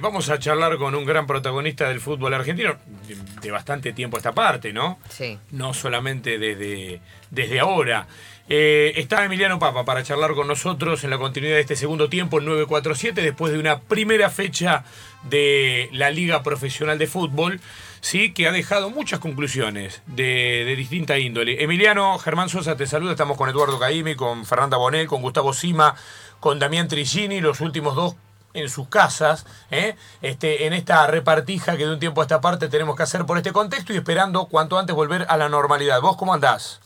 Vamos a charlar con un gran protagonista del fútbol argentino de, de bastante tiempo a esta parte, ¿no? Sí. No solamente desde, desde ahora. Eh, está Emiliano Papa para charlar con nosotros en la continuidad de este segundo tiempo, el 947, después de una primera fecha de la Liga Profesional de Fútbol, sí, que ha dejado muchas conclusiones de, de distinta índole. Emiliano, Germán Sosa te saluda, estamos con Eduardo Caimi, con Fernanda Bonel, con Gustavo Sima, con Damián Trigini, los últimos dos en sus casas, ¿eh? este, en esta repartija que de un tiempo a esta parte tenemos que hacer por este contexto y esperando cuanto antes volver a la normalidad. ¿Vos cómo andás?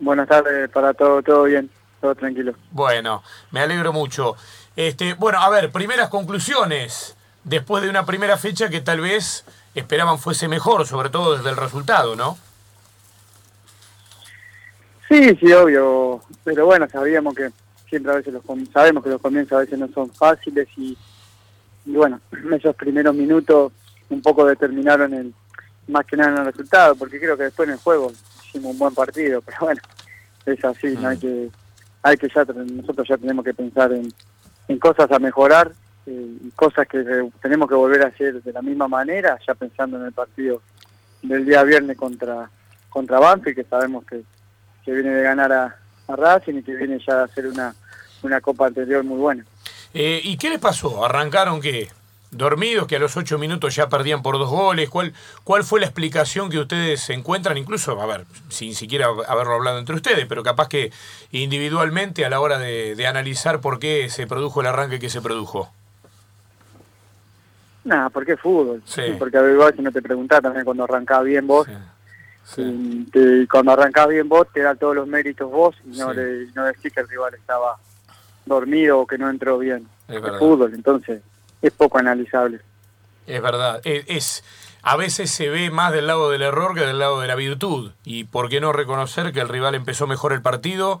Buenas tardes para todo, todo bien, todo tranquilo. Bueno, me alegro mucho. Este, bueno, a ver, primeras conclusiones después de una primera fecha que tal vez esperaban fuese mejor, sobre todo desde el resultado, ¿no? Sí, sí, obvio, pero bueno, sabíamos que siempre a veces los sabemos que los comienzos a veces no son fáciles y, y bueno, esos primeros minutos un poco determinaron el más que nada en el resultado, porque creo que después en el juego hicimos un buen partido, pero bueno, es así, no hay que, hay que ya, nosotros ya tenemos que pensar en, en cosas a mejorar eh, y cosas que tenemos que volver a hacer de la misma manera, ya pensando en el partido del día viernes contra contra Banfield, que sabemos que, que viene de ganar a, a Racing y que viene ya a hacer una, una copa anterior muy buena. Eh, ¿Y qué les pasó? ¿Arrancaron qué? ¿Dormidos que a los ocho minutos ya perdían por dos goles? ¿Cuál, ¿Cuál fue la explicación que ustedes encuentran? Incluso, a ver, sin siquiera haberlo hablado entre ustedes, pero capaz que individualmente a la hora de, de analizar por qué se produjo el arranque que se produjo. Nada, porque es fútbol. Sí. Porque a ver, si no te preguntás también cuando arrancás bien vos, Sí, y te- cuando arrancás bien vos te da todos los méritos vos y no, le, no decís que el rival estaba dormido o que no entró bien. Es verdad. fútbol, entonces es poco analizable. Es verdad. Es, es- a veces se ve más del lado del error que del lado de la virtud. Y por qué no reconocer que el rival empezó mejor el partido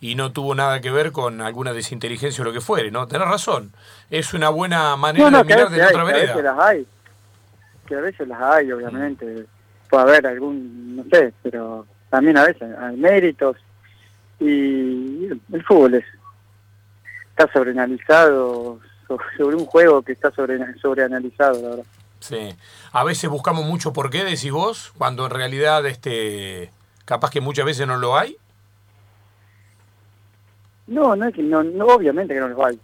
y no tuvo nada que ver con alguna desinteligencia o lo que fuere, ¿no? Tenés razón. Es una buena manera de que a mirar de hay, otra que a veces vereda. las hay. Que a veces las hay, obviamente. Puede haber algún, no sé, pero también a veces hay méritos. Y el fútbol es, está sobreanalizado so- sobre un juego que está sobre, sobreanalizado, la verdad. Sí. A veces buscamos mucho por qué, decís vos, cuando en realidad este capaz que muchas veces no lo hay. No, no es que no, no, obviamente que no los hay.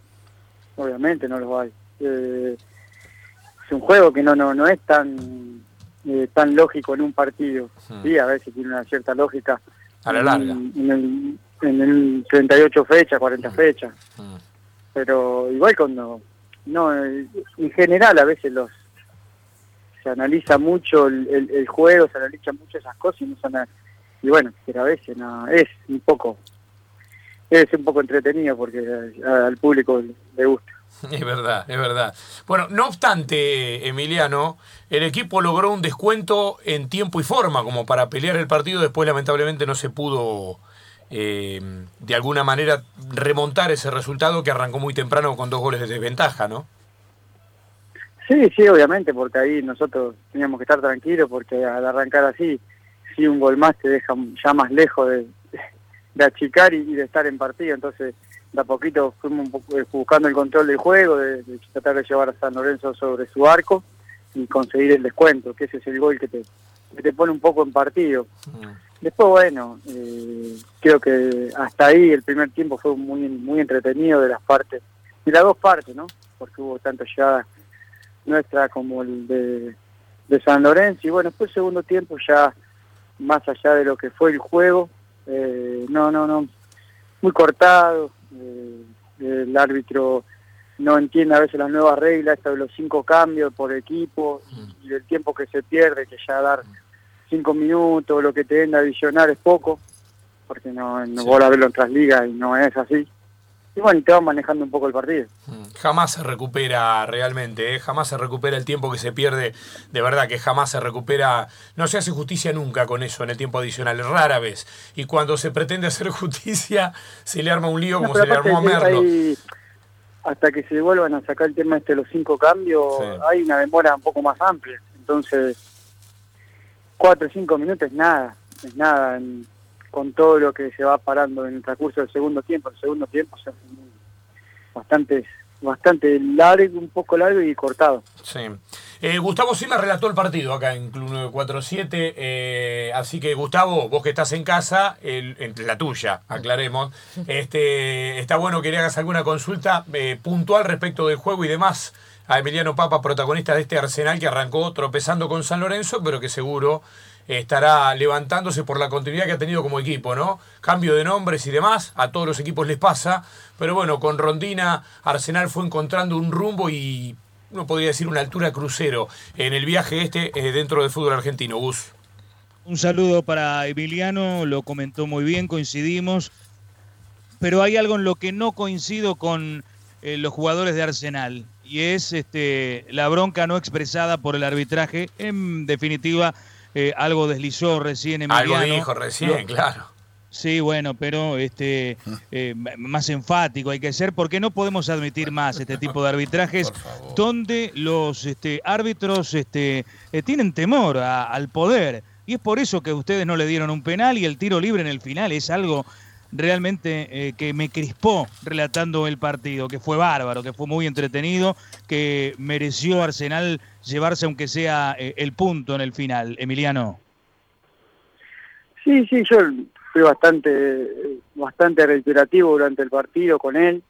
Obviamente no los hay. Eh, es un juego que no no no es tan eh, tan lógico en un partido. Hmm. Sí, a veces tiene una cierta lógica. A la larga. En, en el, en el 38 fechas, 40 fechas. Mm. Pero igual cuando no eh, en general a veces los se analiza mucho el, el- el juego, se analizan mucho esas cosas y no son y bueno, pero a veces no es un poco es un poco entretenido porque al público le gusta. Es verdad, es verdad. Bueno, no obstante, Emiliano, el equipo logró un descuento en tiempo y forma como para pelear el partido. Después, lamentablemente, no se pudo eh, de alguna manera remontar ese resultado que arrancó muy temprano con dos goles de desventaja, ¿no? Sí, sí, obviamente, porque ahí nosotros teníamos que estar tranquilos porque al arrancar así, si un gol más te deja ya más lejos de, de achicar y, y de estar en partido, entonces de a poquito fuimos un poco, eh, buscando el control del juego, de, de tratar de llevar a San Lorenzo sobre su arco y conseguir el descuento, que ese es el gol que te, que te pone un poco en partido. Mm. Después, bueno, eh, creo que hasta ahí el primer tiempo fue muy muy entretenido de las partes, de las dos partes, ¿no? Porque hubo tanto llegada nuestra como el de, de San Lorenzo. Y bueno, después el segundo tiempo ya más allá de lo que fue el juego, eh, no, no, no, muy cortado. eh, el árbitro no entiende a veces las nuevas reglas, de los cinco cambios por equipo y, y del tiempo que se pierde, que ya dar cinco minutos, lo que te den de adicionar es poco, porque no, no Sí. vos a verlo en otras ligas y no es así. Y bueno, y te van manejando un poco el partido. Mm. Jamás se recupera realmente, ¿eh? jamás se recupera el tiempo que se pierde, de verdad que jamás se recupera, no se hace justicia nunca con eso en el tiempo adicional, es rara vez. Y cuando se pretende hacer justicia, se le arma un lío No, como se le armó a Merlo. hay- hasta que se vuelvan a sacar el tema este de los cinco cambios, Sí. hay una demora un poco más amplia. Entonces, cuatro o cinco minutos es nada, es nada en- con todo lo que se va parando en el transcurso del segundo tiempo. El segundo tiempo son bastantes bastante largo, un poco largo y cortado. Sí. Eh, Gustavo Sima relató el partido acá en Club 947, eh, así que Gustavo, vos que estás en casa, el, la tuya, aclaremos, este, está bueno que le hagas alguna consulta eh, puntual respecto del juego y demás a Emiliano Papa, protagonista de este Arsenal que arrancó tropezando con San Lorenzo, pero que seguro estará levantándose por la continuidad que ha tenido como equipo, ¿no? Cambio de nombres y demás, a todos los equipos les pasa, pero bueno, con Rondina Arsenal fue encontrando un rumbo y uno podría decir una altura crucero en el viaje este eh, dentro del fútbol argentino, Gus. Un saludo para Emiliano, lo comentó muy bien, coincidimos, pero hay algo en lo que no coincido con eh, los jugadores de Arsenal y es este, la bronca no expresada por el arbitraje. En definitiva, eh, algo deslizó recién Emiliano. Algo dijo recién, claro. Sí, bueno, pero este eh, más enfático hay que ser porque no podemos admitir más este tipo de arbitrajes donde los este, árbitros este, eh, tienen temor al poder y es por eso que ustedes no le dieron un penal y el tiro libre en el final es algo realmente eh, que me crispó relatando el partido, que fue bárbaro, que fue muy entretenido, que mereció Arsenal llevarse aunque sea el punto en el final. Emiliano. Sí, sí, yo fui bastante bastante reiterativo durante el partido con él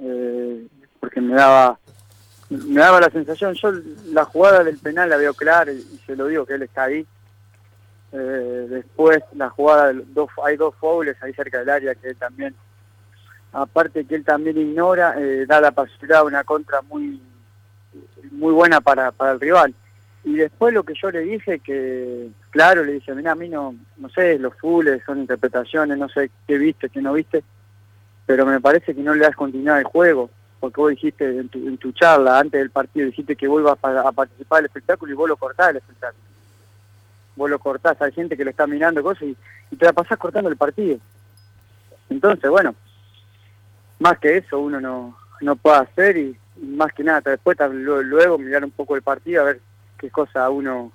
eh, porque me daba me daba la sensación yo la jugada del penal la veo clara y, se lo digo que él está ahí eh, después la jugada dos hay dos fouls ahí cerca del área que él también aparte que él también ignora eh, da la posibilidad a una contra muy muy buena para, para el rival y después lo que yo le dije, que claro, le dije, mira, a mí no, no sé, los fulles son interpretaciones, no sé qué viste, qué no viste, pero me parece que no le das continuidad al juego, porque vos dijiste en tu, en tu charla antes del partido, dijiste que vuelvas a, participar del espectáculo y vos lo cortás el espectáculo. Vos lo cortás, hay gente que lo está mirando cosas y, te la pasás cortando el partido. Entonces, bueno, más que eso uno no, no puede hacer y, más que nada, después luego mirar un poco el partido a ver qué cosa uno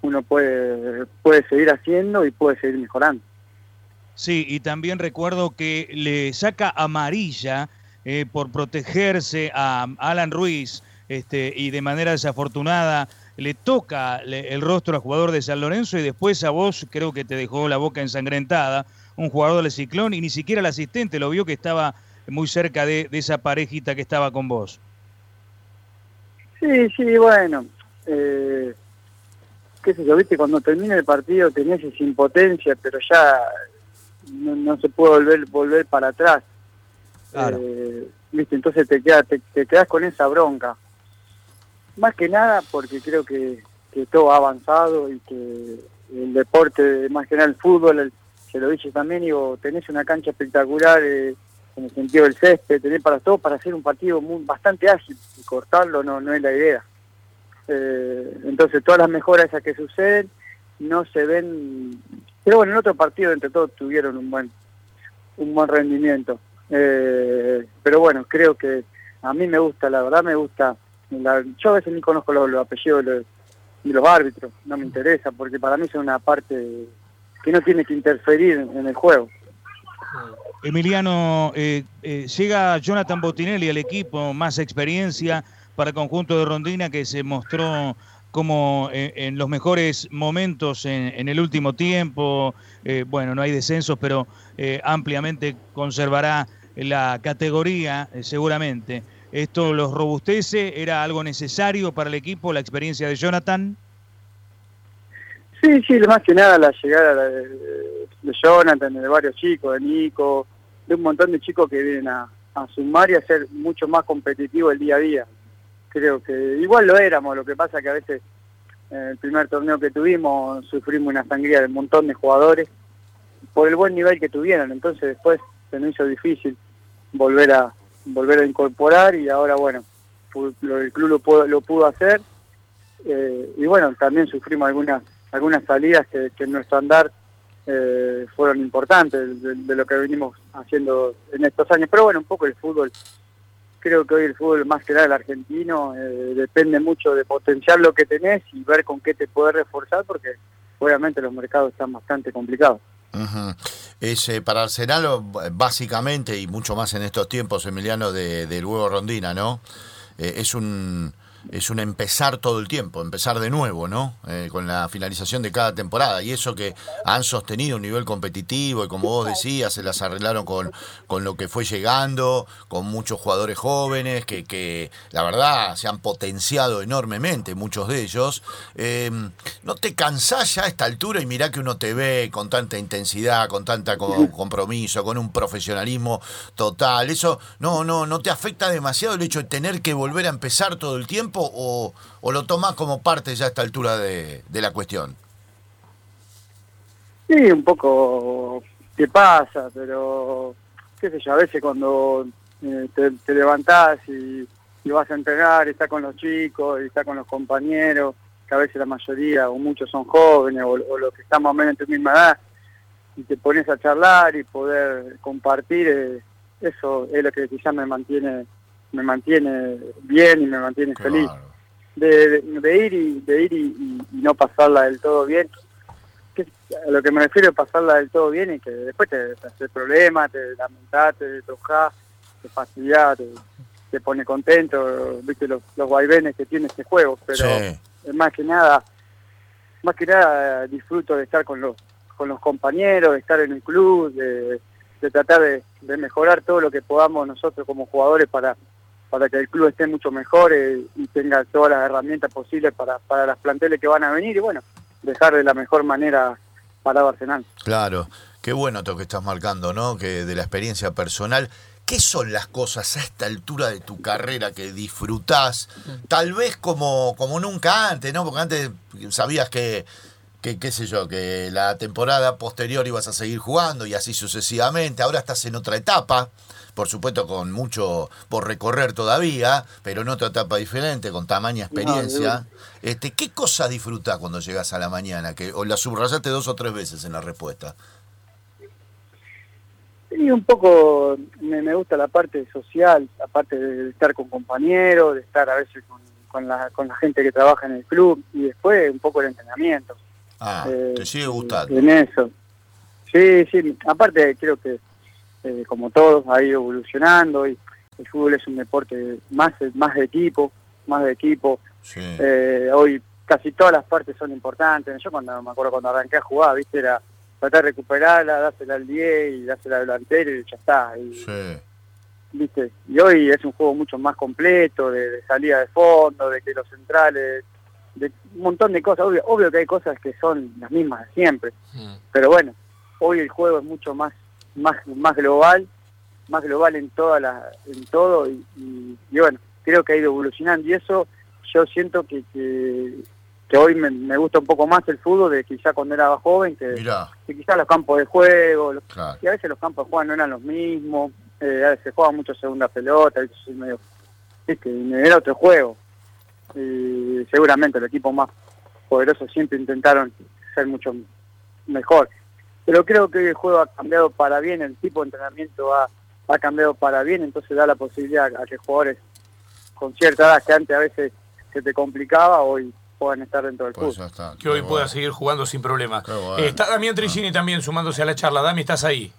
uno puede puede seguir haciendo y puede seguir mejorando. Sí, y también recuerdo que le saca amarilla eh, por protegerse a Alan Ruiz este, y de manera desafortunada le toca el rostro al jugador de San Lorenzo y después a vos creo que te dejó la boca ensangrentada, un jugador del Ciclón y ni siquiera el asistente lo vio que estaba muy cerca de, de esa parejita que estaba con vos. Sí, sí, bueno, eh, qué sé yo, viste, cuando termina el partido tenías esa impotencia, pero ya no, se puede volver volver para atrás. Eh, viste, entonces te, queda, te, quedas con esa bronca. Más que nada porque creo que, que todo ha avanzado y que el deporte, más que nada el fútbol, se lo dije también, digo, tenés una cancha espectacular eh, en el sentido del césped, tenés para todo para hacer un partido muy, bastante ágil y cortarlo no, no es la idea. Eh, entonces todas las mejoras esas que suceden no se ven, pero bueno, en otro partido entre todos tuvieron un buen, un buen rendimiento. Eh, pero bueno, creo que a mí me gusta, la verdad me gusta, yo a veces ni conozco los, apellidos de los, árbitros, no me interesa, porque para mí son una parte que no tiene que interferir en, el juego. Emiliano, eh, llega Jonathan Botinelli al equipo, más experiencia, para el conjunto de Rondina que se mostró como eh, en, los mejores momentos en, el último tiempo. Eh, bueno, no hay descensos, pero eh, ampliamente conservará la categoría seguramente. ¿Esto los robustece? ¿Era algo necesario para el equipo la experiencia de Jonathan? Sí, sí, más que nada la llegada de, Jonathan, de varios chicos, de Nico, de un montón de chicos que vienen a, sumar y a ser mucho más competitivo el día a día creo que igual lo éramos, lo que pasa que a veces en el primer torneo que tuvimos sufrimos una sangría de un montón de jugadores por el buen nivel que tuvieron, entonces después se nos hizo difícil volver a volver a incorporar y ahora bueno, el club lo pudo, lo pudo hacer. Eh, y bueno, también sufrimos algunas algunas salidas que, en nuestro andar eh, fueron importantes de, lo que venimos haciendo en estos años, pero bueno, un poco el fútbol creo que hoy el fútbol más que nada el argentino eh, depende mucho de potenciar lo que tenés y ver con qué te puedes reforzar porque obviamente los mercados están bastante complicados. Es eh, para Arsenal básicamente y mucho más en estos tiempos, Emiliano, de, del huevo rondina, ¿no? Eh, es un es un empezar todo el tiempo, empezar de nuevo, ¿no? Eh, con la finalización de cada temporada. Y eso que han sostenido un nivel competitivo y como vos decías, se las arreglaron con, con lo que fue llegando, con muchos jugadores jóvenes que, que la verdad se han potenciado enormemente, muchos de ellos. Em, ¿No te cansás ya a esta altura y mirá que uno te ve con tanta intensidad, con tanta compromiso, con un profesionalismo total? ¿Eso no, no, no te afecta demasiado el hecho de tener que volver a empezar todo el tiempo? O, lo tomas como parte ya a esta altura de, la cuestión? Sí, un poco te pasa, pero qué sé yo, a veces cuando eh, te, levantás y, vas a entrenar, y estás con los chicos, y estás con los compañeros, que a veces la mayoría o muchos son jóvenes o, los que están más o menos en tu misma edad, y te pones a charlar y poder compartir, eh, eso es lo que quizás me mantiene me mantiene bien y me mantiene feliz. De, ir y de ir y, no pasarla del todo bien. a lo que me refiero es pasarla del todo bien y que después te, hace problemas, te lamentás, te enojas, te fastidias, te, pone contento, viste los, los vaivenes que tiene este juego, pero más que nada, más que nada disfruto de estar con los con los compañeros, de estar en el club, de, tratar de, de mejorar todo lo que podamos nosotros como jugadores para para que el club esté mucho mejor eh, y tenga todas las herramientas posibles para, para las planteles que van a venir y bueno, dejar de la mejor manera para Arsenal. Claro, qué bueno esto que estás marcando, ¿no? Que de la experiencia personal. ¿Qué son las cosas a esta altura de tu carrera que disfrutás? Tal vez como, como nunca antes, ¿no? Porque antes sabías que, que, qué sé yo, que la temporada posterior ibas a seguir jugando y así sucesivamente. Ahora estás en otra etapa por supuesto con mucho por recorrer todavía, pero en otra etapa diferente, con tamaña experiencia. este, ¿Qué cosa disfrutás cuando llegas a la mañana? Que, ¿O la subrayaste dos o tres veces en la respuesta? Sí, un poco me, gusta la parte social, la parte de estar con compañeros, de estar a veces con, la, con la gente que trabaja en el club y después un poco el entrenamiento. Ah, te sigue gustando. En eso. Sí, sí, aparte creo que eh, como todos, ha ido evolucionando y el fútbol es un deporte más, más de equipo, más de equipo. Eh, hoy casi todas las partes son importantes. Yo cuando me acuerdo cuando arranqué a jugar, viste, era tratar de recuperarla, dársela al 10 y dársela al delantero y ya está. Y, ¿viste? y hoy es un juego mucho más completo, de, salida de fondo, de que los centrales, de un montón de cosas. Obvio, obvio que hay cosas que son las mismas de siempre, mm. pero bueno, hoy el juego es mucho más más, más global, más global en toda la, en todo y, bueno, creo que ha ido evolucionando y eso yo siento que, que, hoy me, gusta un poco más el fútbol de quizá cuando era joven, que, que quizá los campos de juego, y a veces los campos de juego no eran los mismos, eh, a veces se jugaba mucho segunda pelota, y medio, era otro juego. Y seguramente el equipo más poderoso siempre intentaron ser mucho mejor pero creo que el juego ha cambiado para bien, el tipo de entrenamiento ha, ha cambiado para bien, entonces da la posibilidad a que jugadores con cierta edad que antes a veces se te complicaba, hoy puedan estar dentro del pues club. que hoy pueda seguir jugando sin problemas. está Damián Trigini también sumándose a la charla. Dami, ¿estás ahí?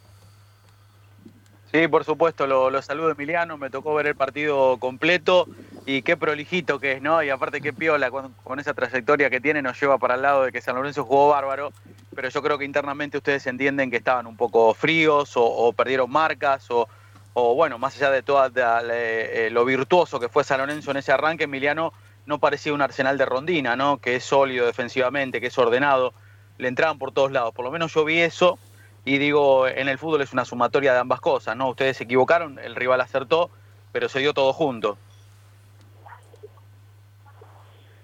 Sí, por supuesto, lo, lo, saludo Emiliano, me tocó ver el partido completo y qué prolijito que es, ¿no? Y aparte qué piola con, con, esa trayectoria que tiene nos lleva para el lado de que San Lorenzo jugó bárbaro, pero yo creo que internamente ustedes entienden que estaban un poco fríos o, perdieron marcas o, o, bueno, más allá de todo eh, lo virtuoso que fue San Lorenzo en ese arranque, Emiliano no parecía un arsenal de rondina, ¿no? Que es sólido defensivamente, que es ordenado, le entraban por todos lados, por lo menos yo vi eso y digo, en el fútbol es una sumatoria de ambas cosas, ¿no? Ustedes se equivocaron, el rival acertó, pero se dio todo junto.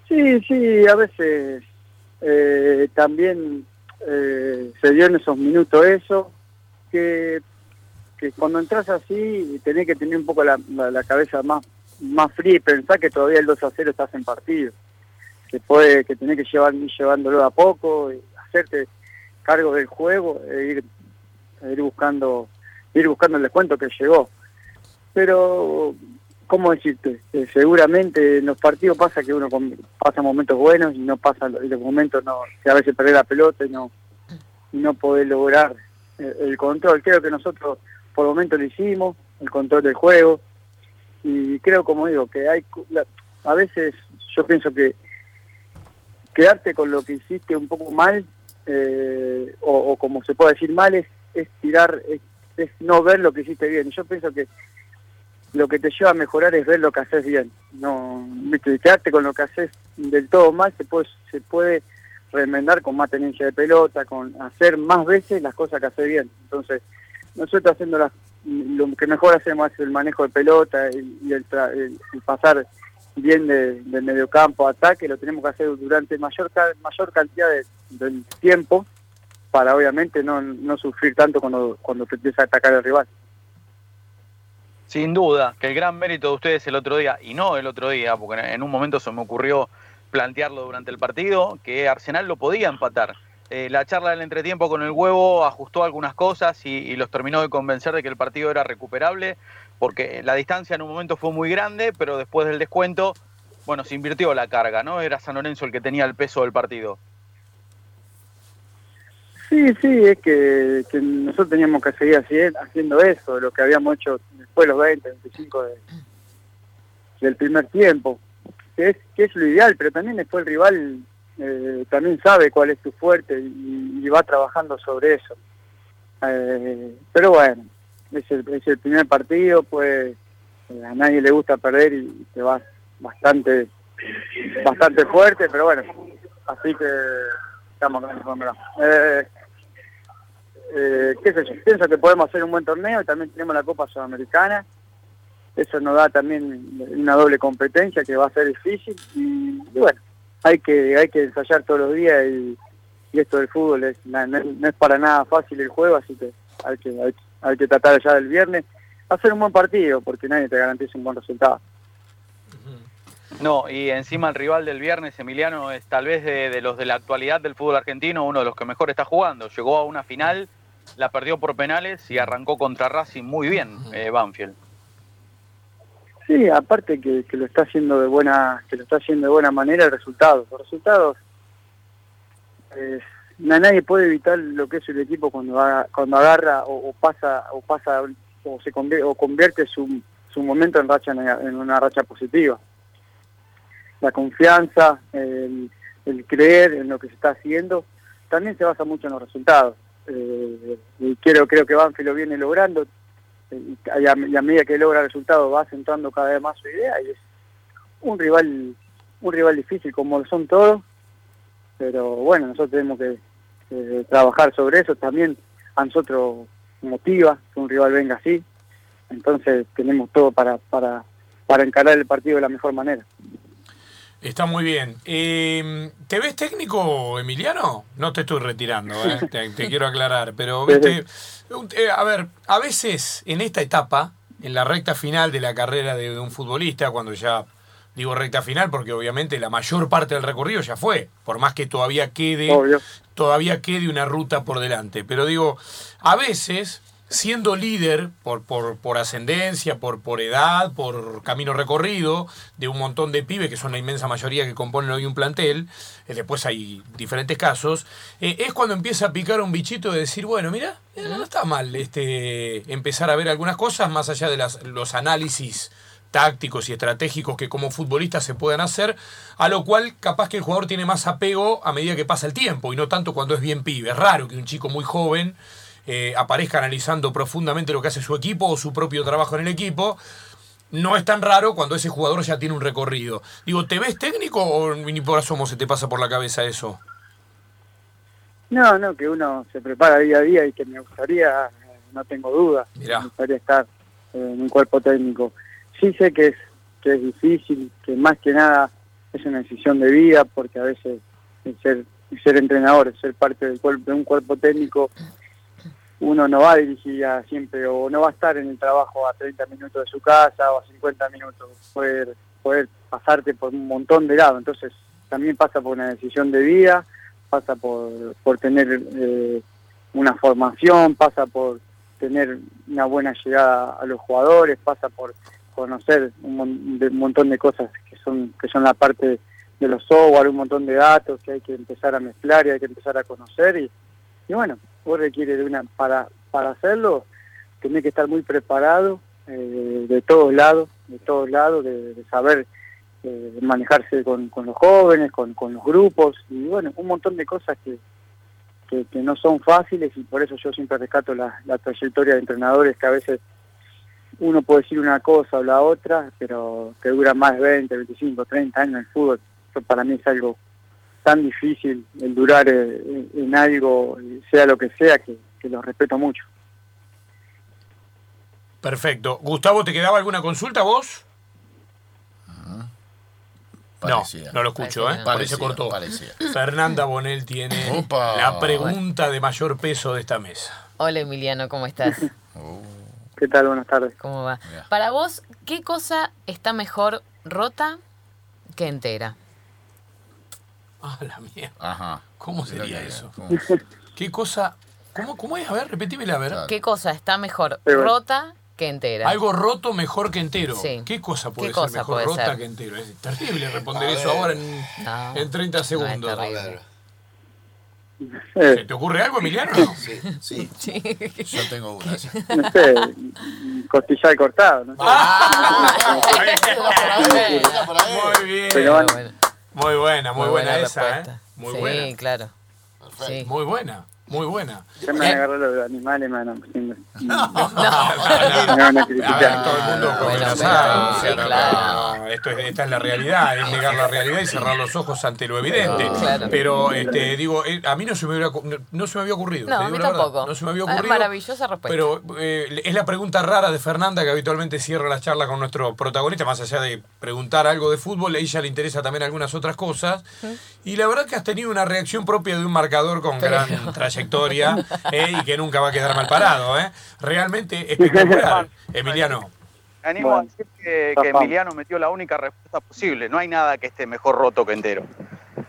Sí, sí, a veces eh, también eh, se dio en esos minutos eso, que, que cuando entras así tenés que tener un poco la, la, cabeza más, más fría y pensar que todavía el 2 a 0 estás en partido, que puede que tenés que llevar, ir llevándolo a poco, hacerte cargo del juego e ir, e ir buscando ir buscando el descuento que llegó. Pero, ¿cómo decirte? Eh, seguramente en los partidos pasa que uno pasa momentos buenos y no pasa los momentos no que a veces perder la pelota y no y no poder lograr el control. Creo que nosotros por momento lo hicimos, el control del juego, y creo, como digo, que hay, a veces yo pienso que quedarte con lo que hiciste un poco mal, eh, o, como se puede decir mal, es, tirar, es, no ver lo que hiciste bien. Yo pienso que lo que te lleva a mejorar es ver lo que haces bien. No, quedarte con lo que haces del todo mal se puede, se puede remendar con más tenencia de pelota, con hacer más veces las cosas que haces bien. Entonces, nosotros haciendo las, lo que mejor hacemos es el manejo de pelota y, el, pasar bien de, del mediocampo a ataque, lo tenemos que hacer durante mayor mayor cantidad de, del tiempo para obviamente no, no sufrir tanto cuando, cuando te empieza a atacar el rival. Sin duda, que el gran mérito de ustedes el otro día, y no el otro día, porque en un momento se me ocurrió plantearlo durante el partido, que Arsenal lo podía empatar. Eh, la charla del entretiempo con el huevo ajustó algunas cosas y, los terminó de convencer de que el partido era recuperable, porque la distancia en un momento fue muy grande, pero después del descuento, bueno, se invirtió la carga, ¿no? Era San Lorenzo el que tenía el peso del partido. Sí, sí, es que, nosotros teníamos que seguir haciendo eso, lo que habíamos hecho después de los 20, 25 del primer tiempo que es, que es lo ideal, pero también después el rival eh, también sabe cuál es tu fuerte y, va trabajando sobre eso. Eh, pero bueno, es el, es el primer partido, pues eh, a nadie le gusta perder y te vas bastante bastante fuerte, pero bueno, así que estamos con eh, eh, qué sé yo, pienso que podemos hacer un buen torneo y también tenemos la Copa Sudamericana eso nos da también una doble competencia que va a ser difícil y, bueno, hay que hay que ensayar todos los días y, esto del fútbol es, no, es para nada fácil el juego, así que hay que, hay, que tratar ya del viernes hacer un buen partido porque nadie te garantiza un buen resultado. No, y encima el rival del viernes, Emiliano, es tal vez de, los de la actualidad del fútbol argentino uno de los que mejor está jugando. Llegó a una final, la perdió por penales y arrancó contra Racing muy bien, eh, Banfield. Sí, aparte que, lo está haciendo de buena, que lo está haciendo de buena manera el resultado. Los resultados, nadie puede evitar lo que es el equipo cuando cuando agarra o, pasa o pasa o se convierte, o convierte su, su momento en racha en una racha positiva. La confianza, el, creer en lo que se está haciendo, también se basa mucho en los resultados. Eh, y creo creo que Banfi lo viene logrando y a, medida que logra resultados va acentuando cada vez más su idea y es un rival un rival difícil como lo son todos pero bueno nosotros tenemos que trabajar sobre eso también. A nosotros motiva que un rival venga así entonces tenemos todo para para para encarar el partido de la mejor manera Está muy bien. Eh, ¿Te ves técnico, Emiliano? No te estoy retirando, ¿eh? te, quiero aclarar, pero viste, eh, a ver, a veces en esta etapa, en la recta final de la carrera de un futbolista, cuando ya digo recta final porque obviamente la mayor parte del recorrido ya fue, por más que todavía quede todavía quede una ruta por delante, pero digo, a veces siendo líder por, por, por, ascendencia, por, por edad, por camino recorrido, de un montón de pibes, que son la inmensa mayoría que componen hoy un plantel, eh, después hay diferentes casos, eh, es cuando empieza a picar un bichito de decir, bueno, mira, eh, no está mal este, empezar a ver algunas cosas más allá de las, los análisis tácticos y estratégicos que como futbolistas se puedan hacer, a lo cual capaz que el jugador tiene más apego a medida que pasa el tiempo y no tanto cuando es bien pibe. Es raro que un chico muy joven eh, aparezca analizando profundamente lo que hace su equipo o su propio trabajo en el equipo. No es tan raro cuando ese jugador ya tiene un recorrido. Digo, ¿te ves técnico o ni por asomo se te pasa por la cabeza eso? No, no, que uno se prepara día a día y que me gustaría, eh, no tengo duda, me gustaría estar en un cuerpo técnico. Sí sé que es, que es difícil, que más que nada es una decisión de vida, porque a veces ser, ser entrenador, ser parte del cuerpo, de un cuerpo técnico uno no va a dirigir siempre o no va a estar en el trabajo a 30 minutos de su casa o a 50 minutos, poder, poder pasarte por un montón de lados. Entonces también pasa por una decisión de vida, pasa por, por tener eh, una formación, pasa por tener una buena llegada a los jugadores, pasa por conocer un, montón de cosas que son, que son la parte de los software, un montón de datos que hay que empezar a mezclar y hay que empezar a conocer y, y bueno, requiere de una, para, para hacerlo, tenés que estar muy preparado eh, de todos lados, de todos lados, de, de saber eh, manejarse con, con los jóvenes, con, con los grupos, y bueno, un montón de cosas que, que, que no son fáciles y por eso yo siempre rescato la, la trayectoria de entrenadores que a veces uno puede decir una cosa o la otra, pero que dura más de 20, 25, 30 años el fútbol. Eso para mí es algo tan difícil el durar eh, en, en algo, sea lo que sea, que, que lo respeto mucho. Perfecto. Gustavo, ¿te quedaba alguna consulta vos? Parecía. No, no lo escucho, Parecía ¿eh? Por Parecía, eso cortó. parecía. Fernanda Bonel tiene Opa. la pregunta de mayor peso de esta mesa. Hola Emiliano, ¿cómo estás? ¿Qué tal? Buenas tardes. ¿Cómo va? Mirá. Para vos, ¿qué cosa está mejor rota que entera? Ah, la mía. Ajá. ¿Cómo sería eso? ¿cómo? ¿Qué cosa? ¿Cómo, cómo es? A ver, repetímela, a ver. Claro. ¿Qué cosa está mejor rota que entera? Algo roto mejor que entero. Sí. ¿Qué cosa puede ¿Qué ser cosa mejor puede rota ser? que entero? Es terrible responder A eso ver. ahora en, No, en 30 no es segundos. terrible. ¿Se Eh, te ocurre algo, Emiliano? no? Sí, sí. Sí. Yo tengo una. sí. no sé, costillar cortado, ¿no? Ah, por ahí. Muy bien. Pero bueno, Bueno, Muy buena, muy, buena, esa, respuesta. ¿eh? Muy sí, buena. claro. Perfecto. Sí. Muy buena, muy buena. ya me van a agarrar los animales, a... No, ver, criticar. todo el mundo no, no, esto es, esta es la realidad, es negar la realidad y cerrar los ojos ante lo evidente. Pero este, digo, eh, a mí no se me hubiera, no, no se me había ocurrido. No, a mí tampoco. No se me había Ah, ocurrido. maravillosa respuesta. Pero eh, es la pregunta rara de Fernanda que habitualmente cierra la charla con nuestro protagonista, más allá de preguntar algo de fútbol, a ella le interesa también algunas otras cosas. Y la verdad que has tenido una reacción propia de un marcador con gran trayectoria eh, y que nunca va a quedar mal parado. ¿eh? Realmente espectacular, Emiliano. Me animo Bueno, a decir que. Emiliano metió la única respuesta posible. No hay nada que esté mejor roto que entero.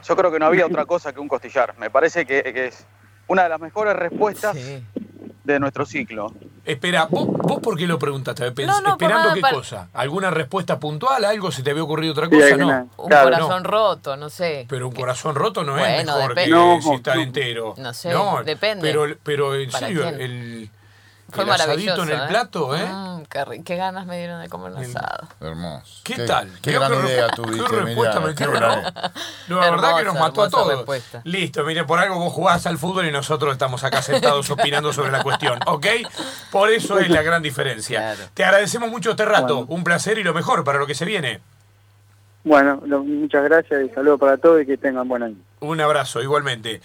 Yo creo que no había otra cosa que un costillar. Me parece que, que es una de las mejores respuestas Sí. de nuestro ciclo. Espera, ¿vos, vos por qué lo preguntaste? Pens- No, no, por ¿Esperando nada, qué para- cosa? ¿Alguna respuesta puntual? ¿Algo? ¿Se te había ocurrido otra cosa? No. Un Claro, corazón roto, no sé. Pero un corazón roto no es mejor que No, si está no. entero. No sé, depende. Pero, pero en ¿Para serio, quién? el, Fue el asadito maravilloso. en el ¿eh? plato, ¿eh? Mm, qué, qué ganas me dieron de comer un asado. Hermoso. ¿Qué tal? Qué Creo gran idea qué tuviste, respuesta Emiliano. me Qué quedó. La verdad que nos mató a todos. respuesta. Listo, mire, por algo vos jugás al fútbol y nosotros estamos acá sentados opinando sobre la cuestión, ¿ok? Por eso es la gran diferencia. Claro. Te agradecemos mucho este rato, Bueno. un placer y lo mejor para lo que se viene. Bueno, lo- muchas gracias y saludos para todos y que tengan buen año. Un abrazo, igualmente.